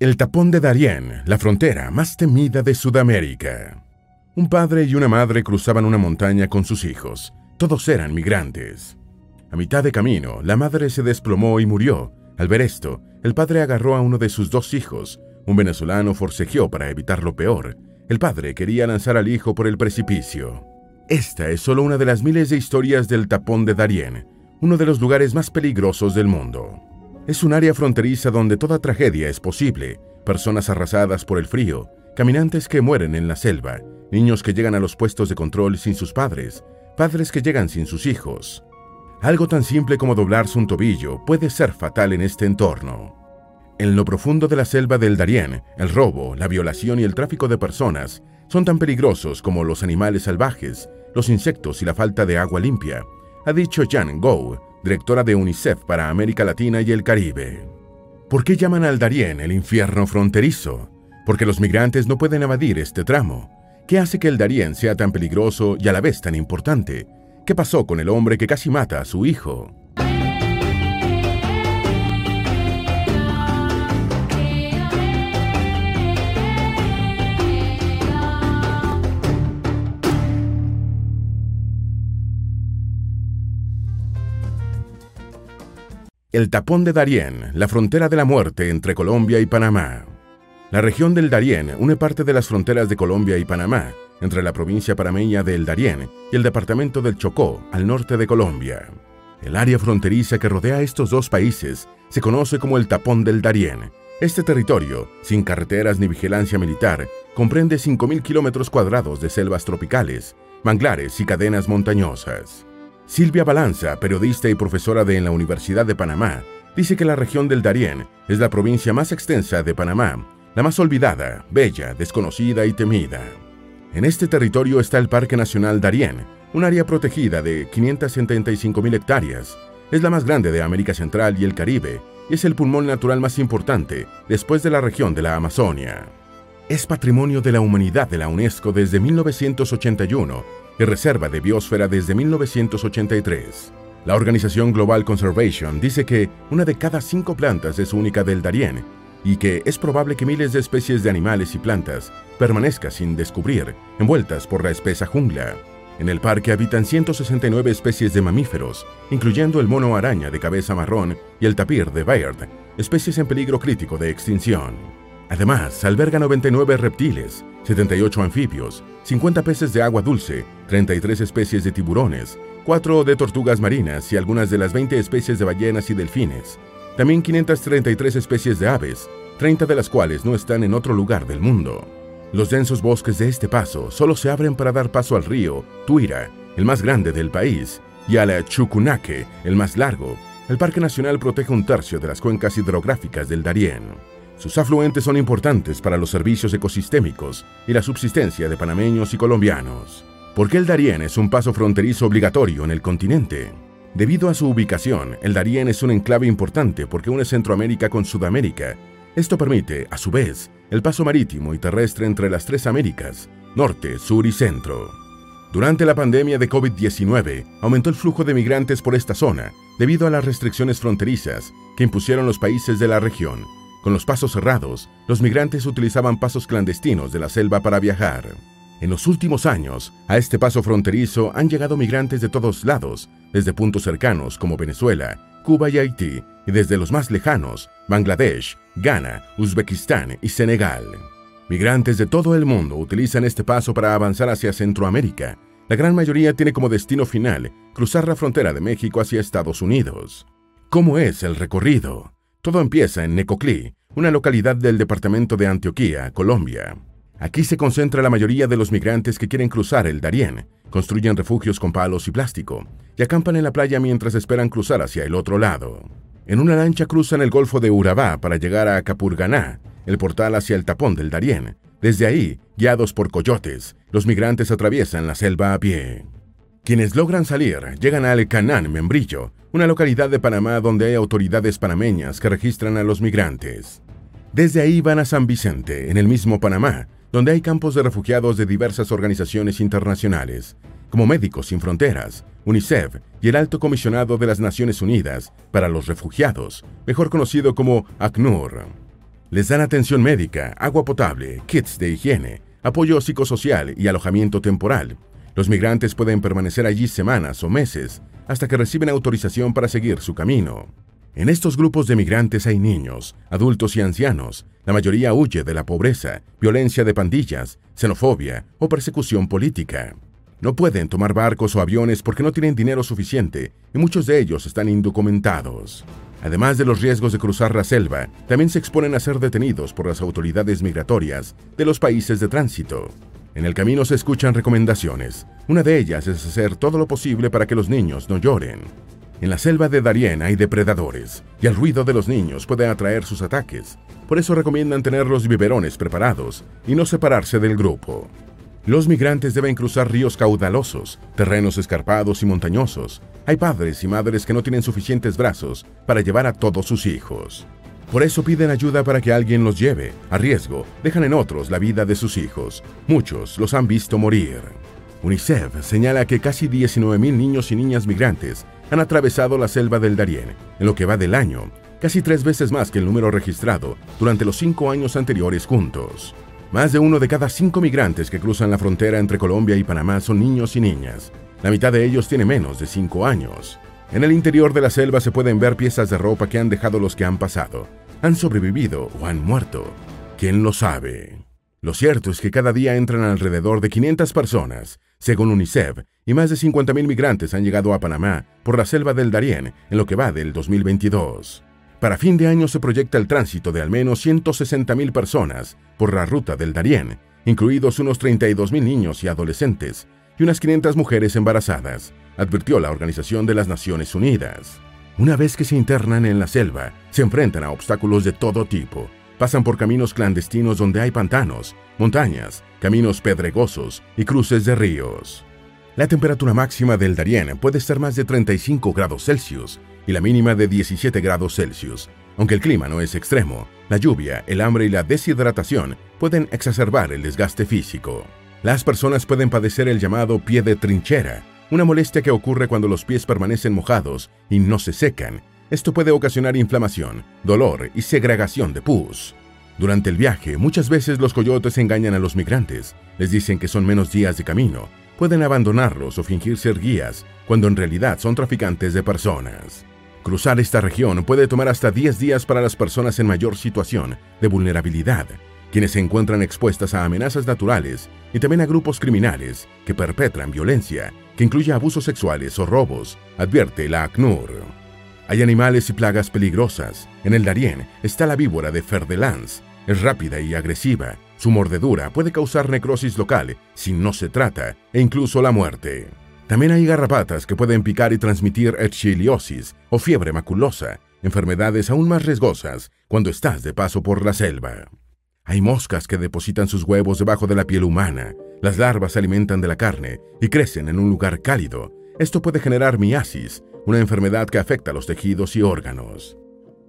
El tapón de Darién, la frontera más temida de Sudamérica. Un padre y una madre cruzaban una montaña con sus hijos. Todos eran migrantes. A mitad de camino, la madre se desplomó y murió. Al ver esto, el padre agarró a uno de sus dos hijos. Un venezolano forcejeó para evitar lo peor. El padre quería lanzar al hijo por el precipicio. Esta es solo una de las miles de historias del tapón de Darién, uno de los lugares más peligrosos del mundo. Es un área fronteriza donde toda tragedia es posible, personas arrasadas por el frío, caminantes que mueren en la selva, niños que llegan a los puestos de control sin sus padres, padres que llegan sin sus hijos. Algo tan simple como doblarse un tobillo puede ser fatal en este entorno. En lo profundo de la selva del Darién, el robo, la violación y el tráfico de personas son tan peligrosos como los animales salvajes, los insectos y la falta de agua limpia, ha dicho Jan Go, directora de UNICEF para América Latina y el Caribe. ¿Por qué llaman al Darién el infierno fronterizo? Porque los migrantes no pueden evadir este tramo. ¿Qué hace que el Darién sea tan peligroso y a la vez tan importante? ¿Qué pasó con el hombre que casi mata a su hijo? El tapón de Darién, la frontera de la muerte entre Colombia y Panamá. La región del Darién une parte de las fronteras de Colombia y Panamá, entre la provincia panameña del Darién y el departamento del Chocó, al norte de Colombia. El área fronteriza que rodea estos dos países se conoce como el tapón del Darién. Este territorio, sin carreteras ni vigilancia militar, comprende 5.000 kilómetros cuadrados de selvas tropicales, manglares y cadenas montañosas. Silvia Balanza, periodista y profesora de la Universidad de Panamá, dice que la región del Darién es la provincia más extensa de Panamá, la más olvidada, bella, desconocida y temida. En este territorio está el Parque Nacional Darién, un área protegida de 575.000 hectáreas. Es la más grande de América Central y el Caribe y es el pulmón natural más importante después de la región de la Amazonia. Es patrimonio de la humanidad de la UNESCO desde 1981 y reserva de biosfera desde 1983. La organización Global Conservation dice que una de cada cinco plantas es única del Darién y que es probable que miles de especies de animales y plantas permanezcan sin descubrir, envueltas por la espesa jungla. En el parque habitan 169 especies de mamíferos, incluyendo el mono araña de cabeza marrón y el tapir de Baird, especies en peligro crítico de extinción. Además, alberga 99 reptiles, 78 anfibios, 50 peces de agua dulce, 33 especies de tiburones, 4 de tortugas marinas y algunas de las 20 especies de ballenas y delfines. También 533 especies de aves, 30 de las cuales no están en otro lugar del mundo. Los densos bosques de este paso solo se abren para dar paso al río Tuira, el más grande del país, y al Chucunaque, el más largo. El Parque Nacional protege un tercio de las cuencas hidrográficas del Darién. Sus afluentes son importantes para los servicios ecosistémicos y la subsistencia de panameños y colombianos. ¿Por qué el Darién es un paso fronterizo obligatorio en el continente? Debido a su ubicación, el Darién es un enclave importante porque une Centroamérica con Sudamérica. Esto permite, a su vez, el paso marítimo y terrestre entre las tres Américas, norte, sur y centro. Durante la pandemia de COVID-19, aumentó el flujo de migrantes por esta zona debido a las restricciones fronterizas que impusieron los países de la región con los pasos cerrados, los migrantes utilizaban pasos clandestinos de la selva para viajar. En los últimos años, a este paso fronterizo han llegado migrantes de todos lados, desde puntos cercanos como Venezuela, Cuba y Haití, y desde los más lejanos, Bangladesh, Ghana, Uzbekistán y Senegal. Migrantes de todo el mundo utilizan este paso para avanzar hacia Centroamérica. La gran mayoría tiene como destino final cruzar la frontera de México hacia Estados Unidos. ¿Cómo es el recorrido? Todo empieza en Necoclí, una localidad del departamento de Antioquía, Colombia. Aquí se concentra la mayoría de los migrantes que quieren cruzar el Darién, construyen refugios con palos y plástico, y acampan en la playa mientras esperan cruzar hacia el otro lado. En una lancha cruzan el Golfo de Urabá para llegar a Capurganá, el portal hacia el tapón del Darién. Desde ahí, guiados por coyotes, los migrantes atraviesan la selva a pie. Quienes logran salir llegan al Canán Membrillo, una localidad de Panamá donde hay autoridades panameñas que registran a los migrantes. Desde ahí van a San Vicente, en el mismo Panamá, donde hay campos de refugiados de diversas organizaciones internacionales, como Médicos Sin Fronteras, UNICEF y el Alto Comisionado de las Naciones Unidas para los Refugiados, mejor conocido como ACNUR. Les dan atención médica, agua potable, kits de higiene, apoyo psicosocial y alojamiento temporal. Los migrantes pueden permanecer allí semanas o meses hasta que reciben autorización para seguir su camino. En estos grupos de migrantes hay niños, adultos y ancianos. La mayoría huye de la pobreza, violencia de pandillas, xenofobia o persecución política. No pueden tomar barcos o aviones porque no tienen dinero suficiente y muchos de ellos están indocumentados. Además de los riesgos de cruzar la selva, también se exponen a ser detenidos por las autoridades migratorias de los países de tránsito. En el camino se escuchan recomendaciones. Una de ellas es hacer todo lo posible para que los niños no lloren. En la selva de Darien hay depredadores, y el ruido de los niños puede atraer sus ataques. Por eso recomiendan tener los biberones preparados y no separarse del grupo. Los migrantes deben cruzar ríos caudalosos, terrenos escarpados y montañosos. Hay padres y madres que no tienen suficientes brazos para llevar a todos sus hijos. Por eso piden ayuda para que alguien los lleve. A riesgo, dejan en otros la vida de sus hijos. Muchos los han visto morir. UNICEF señala que casi 19.000 niños y niñas migrantes han atravesado la selva del Darién en lo que va del año, casi tres veces más que el número registrado durante los cinco años anteriores juntos. Más de uno de cada cinco migrantes que cruzan la frontera entre Colombia y Panamá son niños y niñas. La mitad de ellos tiene menos de cinco años. En el interior de la selva se pueden ver piezas de ropa que han dejado los que han pasado. Han sobrevivido o han muerto. ¿Quién lo sabe? Lo cierto es que cada día entran alrededor de 500 personas, según UNICEF, y más de 50.000 migrantes han llegado a Panamá por la selva del Darién en lo que va del 2022. Para fin de año se proyecta el tránsito de al menos 160.000 personas por la ruta del Darién, incluidos unos 32.000 niños y adolescentes y unas 500 mujeres embarazadas, advirtió la Organización de las Naciones Unidas. Una vez que se internan en la selva, se enfrentan a obstáculos de todo tipo, Pasan por caminos clandestinos donde hay pantanos, montañas, caminos pedregosos y cruces de ríos. La temperatura máxima del Darién puede estar más de 35 grados Celsius y la mínima de 17 grados Celsius. Aunque el clima no es extremo, la lluvia, el hambre y la deshidratación pueden exacerbar el desgaste físico. Las personas pueden padecer el llamado pie de trinchera, una molestia que ocurre cuando los pies permanecen mojados y no se secan esto puede ocasionar inflamación, dolor y segregación de pus. Durante el viaje, muchas veces los coyotes engañan a los migrantes, les dicen que son menos días de camino, pueden abandonarlos o fingir ser guías, cuando en realidad son traficantes de personas. Cruzar esta región puede tomar hasta 10 días para las personas en mayor situación de vulnerabilidad, quienes se encuentran expuestas a amenazas naturales y también a grupos criminales que perpetran violencia, que incluye abusos sexuales o robos, advierte la ACNUR. Hay animales y plagas peligrosas. En el Darién está la víbora de Ferdelans. Es rápida y agresiva. Su mordedura puede causar necrosis local si no se trata e incluso la muerte. También hay garrapatas que pueden picar y transmitir echiliosis o fiebre maculosa, enfermedades aún más riesgosas cuando estás de paso por la selva. Hay moscas que depositan sus huevos debajo de la piel humana. Las larvas se alimentan de la carne y crecen en un lugar cálido. Esto puede generar miasis, una enfermedad que afecta a los tejidos y órganos.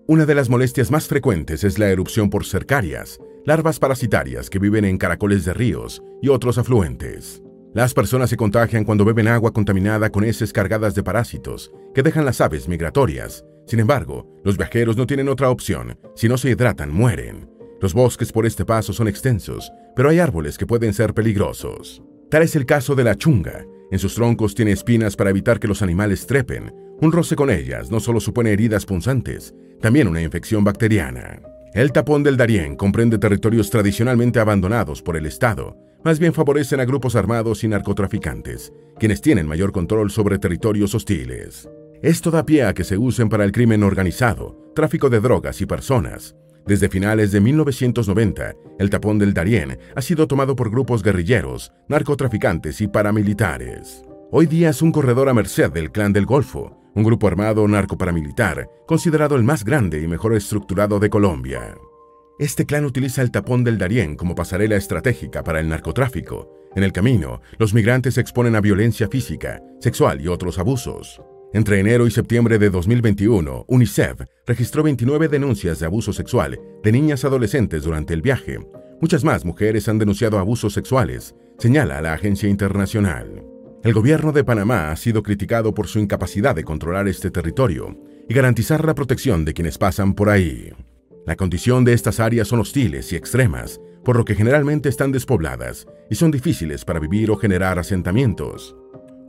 Una de las molestias más frecuentes es la erupción por cercarias, larvas parasitarias que viven en caracoles de ríos y otros afluentes. Las personas se contagian cuando beben agua contaminada con heces cargadas de parásitos que dejan las aves migratorias. Sin embargo, los viajeros no tienen otra opción. Si no se hidratan, mueren. Los bosques por este paso son extensos, pero hay árboles que pueden ser peligrosos. Tal es el caso de la chunga, en sus troncos tiene espinas para evitar que los animales trepen. Un roce con ellas no solo supone heridas punzantes, también una infección bacteriana. El tapón del Darién comprende territorios tradicionalmente abandonados por el Estado, más bien favorecen a grupos armados y narcotraficantes, quienes tienen mayor control sobre territorios hostiles. Esto da pie a que se usen para el crimen organizado, tráfico de drogas y personas, desde finales de 1990, el tapón del Darién ha sido tomado por grupos guerrilleros, narcotraficantes y paramilitares. Hoy día es un corredor a merced del Clan del Golfo, un grupo armado narcoparamilitar considerado el más grande y mejor estructurado de Colombia. Este clan utiliza el tapón del Darién como pasarela estratégica para el narcotráfico. En el camino, los migrantes se exponen a violencia física, sexual y otros abusos. Entre enero y septiembre de 2021, UNICEF registró 29 denuncias de abuso sexual de niñas adolescentes durante el viaje. Muchas más mujeres han denunciado abusos sexuales, señala la agencia internacional. El gobierno de Panamá ha sido criticado por su incapacidad de controlar este territorio y garantizar la protección de quienes pasan por ahí. La condición de estas áreas son hostiles y extremas, por lo que generalmente están despobladas y son difíciles para vivir o generar asentamientos.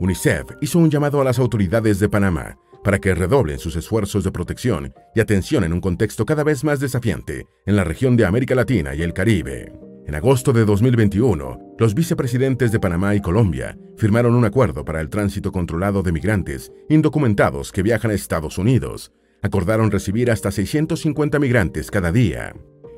UNICEF hizo un llamado a las autoridades de Panamá para que redoblen sus esfuerzos de protección y atención en un contexto cada vez más desafiante en la región de América Latina y el Caribe. En agosto de 2021, los vicepresidentes de Panamá y Colombia firmaron un acuerdo para el tránsito controlado de migrantes indocumentados que viajan a Estados Unidos. Acordaron recibir hasta 650 migrantes cada día.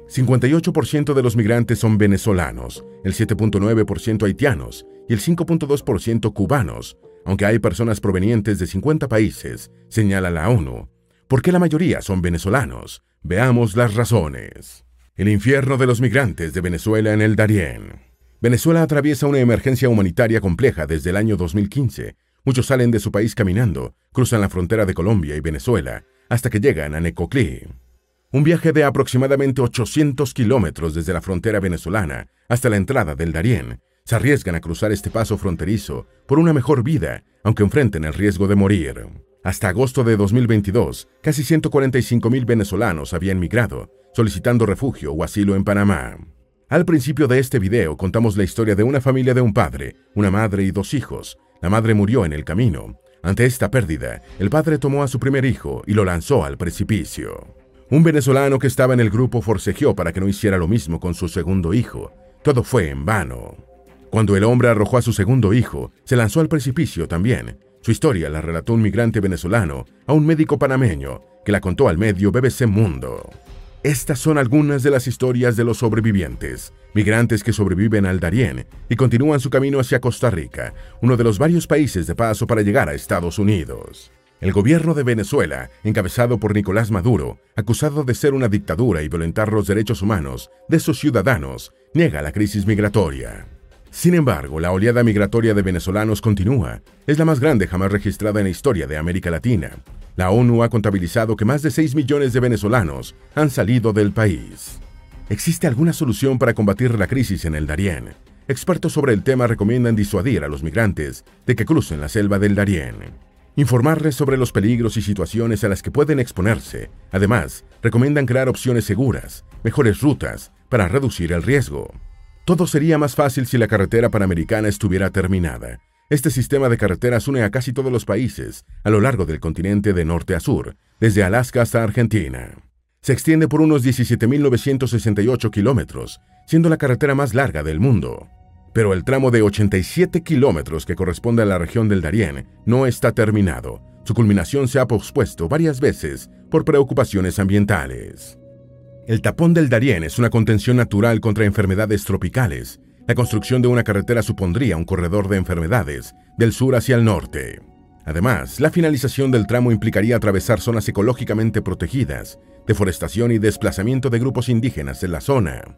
58% de los migrantes son venezolanos, el 7.9% haitianos y el 5.2% cubanos, aunque hay personas provenientes de 50 países, señala la ONU. ¿Por qué la mayoría son venezolanos? Veamos las razones. El infierno de los migrantes de Venezuela en el Darién. Venezuela atraviesa una emergencia humanitaria compleja desde el año 2015. Muchos salen de su país caminando, cruzan la frontera de Colombia y Venezuela, hasta que llegan a Necoclí. Un viaje de aproximadamente 800 kilómetros desde la frontera venezolana hasta la entrada del Darién, se arriesgan a cruzar este paso fronterizo por una mejor vida, aunque enfrenten el riesgo de morir. Hasta agosto de 2022, casi 145.000 venezolanos habían migrado, solicitando refugio o asilo en Panamá. Al principio de este video contamos la historia de una familia de un padre, una madre y dos hijos. La madre murió en el camino. Ante esta pérdida, el padre tomó a su primer hijo y lo lanzó al precipicio. Un venezolano que estaba en el grupo forcejeó para que no hiciera lo mismo con su segundo hijo. Todo fue en vano. Cuando el hombre arrojó a su segundo hijo, se lanzó al precipicio también. Su historia la relató un migrante venezolano a un médico panameño que la contó al medio BBC Mundo. Estas son algunas de las historias de los sobrevivientes, migrantes que sobreviven al Darién y continúan su camino hacia Costa Rica, uno de los varios países de paso para llegar a Estados Unidos. El gobierno de Venezuela, encabezado por Nicolás Maduro, acusado de ser una dictadura y violentar los derechos humanos de sus ciudadanos, niega la crisis migratoria. Sin embargo, la oleada migratoria de venezolanos continúa. Es la más grande jamás registrada en la historia de América Latina. La ONU ha contabilizado que más de 6 millones de venezolanos han salido del país. ¿Existe alguna solución para combatir la crisis en el Darién? Expertos sobre el tema recomiendan disuadir a los migrantes de que crucen la selva del Darién. Informarles sobre los peligros y situaciones a las que pueden exponerse. Además, recomiendan crear opciones seguras, mejores rutas, para reducir el riesgo. Todo sería más fácil si la carretera panamericana estuviera terminada. Este sistema de carreteras une a casi todos los países a lo largo del continente de norte a sur, desde Alaska hasta Argentina. Se extiende por unos 17.968 kilómetros, siendo la carretera más larga del mundo. Pero el tramo de 87 kilómetros que corresponde a la región del Darién no está terminado. Su culminación se ha pospuesto varias veces por preocupaciones ambientales. El tapón del Darién es una contención natural contra enfermedades tropicales. La construcción de una carretera supondría un corredor de enfermedades del sur hacia el norte. Además, la finalización del tramo implicaría atravesar zonas ecológicamente protegidas, deforestación y desplazamiento de grupos indígenas en la zona.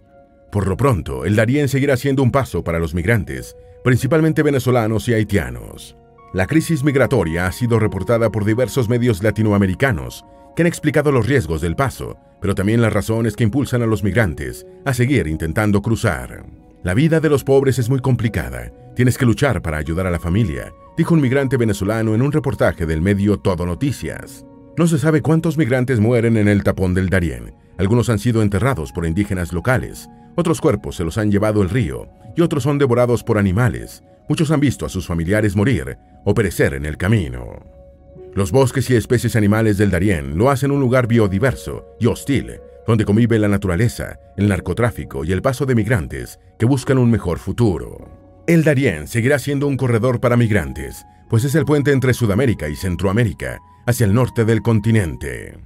Por lo pronto, el Darién seguirá siendo un paso para los migrantes, principalmente venezolanos y haitianos. La crisis migratoria ha sido reportada por diversos medios latinoamericanos que han explicado los riesgos del paso, pero también las razones que impulsan a los migrantes a seguir intentando cruzar. La vida de los pobres es muy complicada. Tienes que luchar para ayudar a la familia, dijo un migrante venezolano en un reportaje del medio Todo Noticias. No se sabe cuántos migrantes mueren en el tapón del Darién. Algunos han sido enterrados por indígenas locales, otros cuerpos se los han llevado el río y otros son devorados por animales. Muchos han visto a sus familiares morir o perecer en el camino. Los bosques y especies animales del Darién lo hacen un lugar biodiverso y hostil, donde convive la naturaleza, el narcotráfico y el paso de migrantes que buscan un mejor futuro. El Darién seguirá siendo un corredor para migrantes, pues es el puente entre Sudamérica y Centroamérica, hacia el norte del continente.